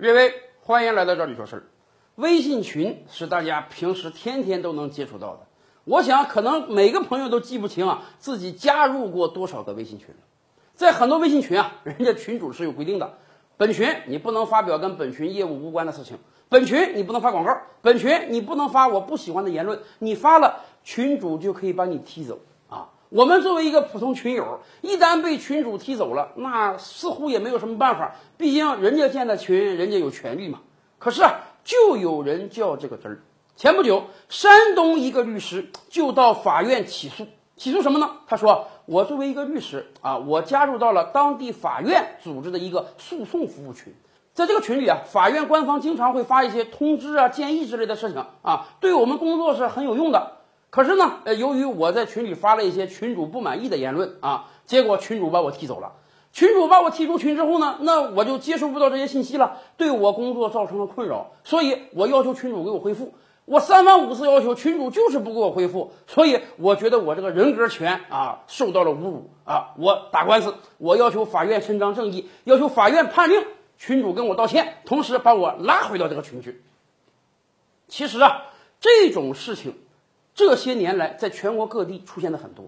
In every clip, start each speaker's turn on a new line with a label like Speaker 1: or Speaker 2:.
Speaker 1: 瑞威，欢迎来到这里说事儿。微信群是大家平时天天都能接触到的，我想可能每个朋友都记不清啊自己加入过多少个微信群。在很多微信群啊，人家群主是有规定的，本群你不能发表跟本群业务无关的事情，本群你不能发广告，本群你不能发我不喜欢的言论，你发了群主就可以把你踢走。我们作为一个普通群友，一旦被群主踢走了，那似乎也没有什么办法，毕竟人家建的群，人家有权利嘛。可是啊，就有人较这个真儿。前不久，山东一个律师就到法院起诉，起诉什么呢？他说：“我作为一个律师啊，我加入到了当地法院组织的一个诉讼服务群，在这个群里啊，法院官方经常会发一些通知啊、建议之类的事情啊，对我们工作是很有用的。”可是呢，呃，由于我在群里发了一些群主不满意的言论啊，结果群主把我踢走了。群主把我踢出群之后呢，那我就接收不到这些信息了，对我工作造成了困扰，所以我要求群主给我回复。我三番五次要求群主就是不给我回复，所以我觉得我这个人格权啊受到了侮辱啊！我打官司，我要求法院伸张正义，要求法院判令群主跟我道歉，同时把我拉回到这个群去。其实啊，这种事情。这些年来，在全国各地出现的很多。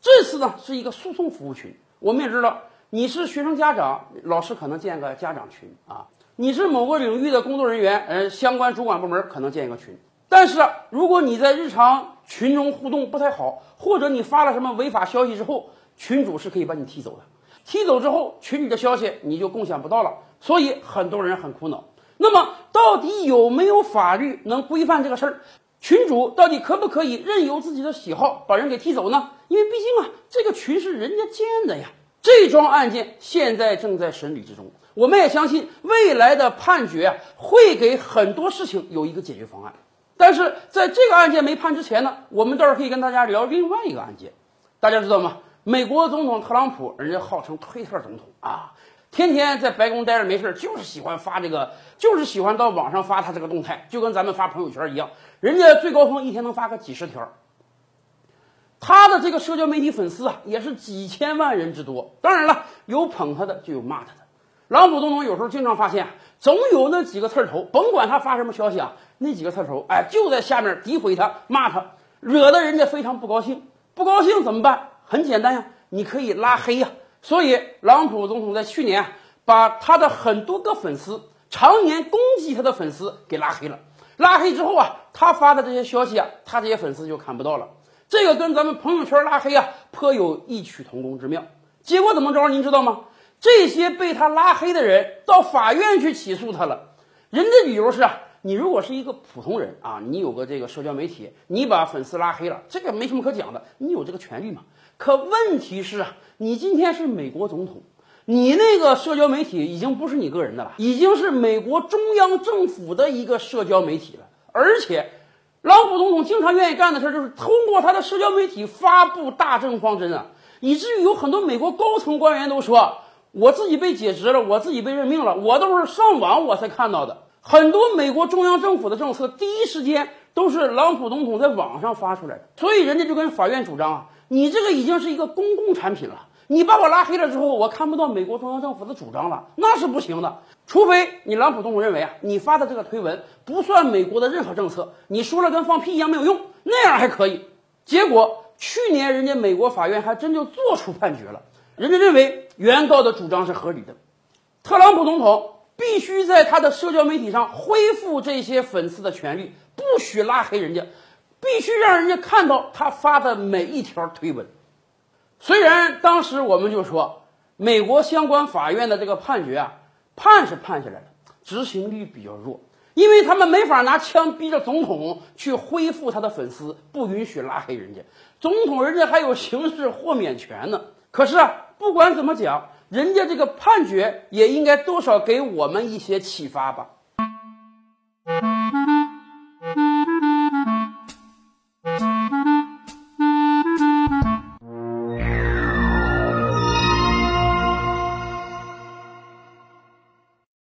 Speaker 1: 这次呢，是一个诉讼服务群。我们也知道，你是学生家长，老师可能建个家长群啊；你是某个领域的工作人员，呃，相关主管部门可能建一个群。但是，如果你在日常群中互动不太好，或者你发了什么违法消息之后，群主是可以把你踢走的。踢走之后，群里的消息你就共享不到了。所以，很多人很苦恼。那么，到底有没有法律能规范这个事儿？群主到底可不可以任由自己的喜好把人给踢走呢？因为毕竟啊，这个群是人家建的呀。这桩案件现在正在审理之中，我们也相信未来的判决啊会给很多事情有一个解决方案。但是在这个案件没判之前呢，我们倒是可以跟大家聊另外一个案件。大家知道吗？美国总统特朗普，人家号称推特总统啊。天天在白宫待着没事就是喜欢发这个，就是喜欢到网上发他这个动态，就跟咱们发朋友圈一样。人家最高峰一天能发个几十条，他的这个社交媒体粉丝啊，也是几千万人之多。当然了，有捧他的，就有骂他的。朗普总统有时候经常发现，总有那几个刺头，甭管他发什么消息啊，那几个刺头，哎，就在下面诋毁他、骂他，惹得人家非常不高兴。不高兴怎么办？很简单呀，你可以拉黑呀。所以，朗普总统在去年把他的很多个粉丝，常年攻击他的粉丝给拉黑了。拉黑之后啊，他发的这些消息啊，他这些粉丝就看不到了。这个跟咱们朋友圈拉黑啊，颇有异曲同工之妙。结果怎么着？您知道吗？这些被他拉黑的人到法院去起诉他了。人的理由是啊，你如果是一个普通人啊，你有个这个社交媒体，你把粉丝拉黑了，这个没什么可讲的，你有这个权利嘛。可问题是啊。你今天是美国总统，你那个社交媒体已经不是你个人的了，已经是美国中央政府的一个社交媒体了。而且，朗普总统经常愿意干的事就是通过他的社交媒体发布大政方针啊，以至于有很多美国高层官员都说，我自己被解职了，我自己被任命了，我都是上网我才看到的。很多美国中央政府的政策第一时间都是朗普总统在网上发出来的，所以人家就跟法院主张啊，你这个已经是一个公共产品了。你把我拉黑了之后，我看不到美国中央政府的主张了，那是不行的。除非你朗普总统认为啊，你发的这个推文不算美国的任何政策，你说了跟放屁一样没有用，那样还可以。结果去年人家美国法院还真就做出判决了，人家认为原告的主张是合理的，特朗普总统必须在他的社交媒体上恢复这些粉丝的权利，不许拉黑人家，必须让人家看到他发的每一条推文。虽然当时我们就说，美国相关法院的这个判决啊，判是判下来了，执行力比较弱，因为他们没法拿枪逼着总统去恢复他的粉丝，不允许拉黑人家，总统人家还有刑事豁免权呢。可是啊，不管怎么讲，人家这个判决也应该多少给我们一些启发吧。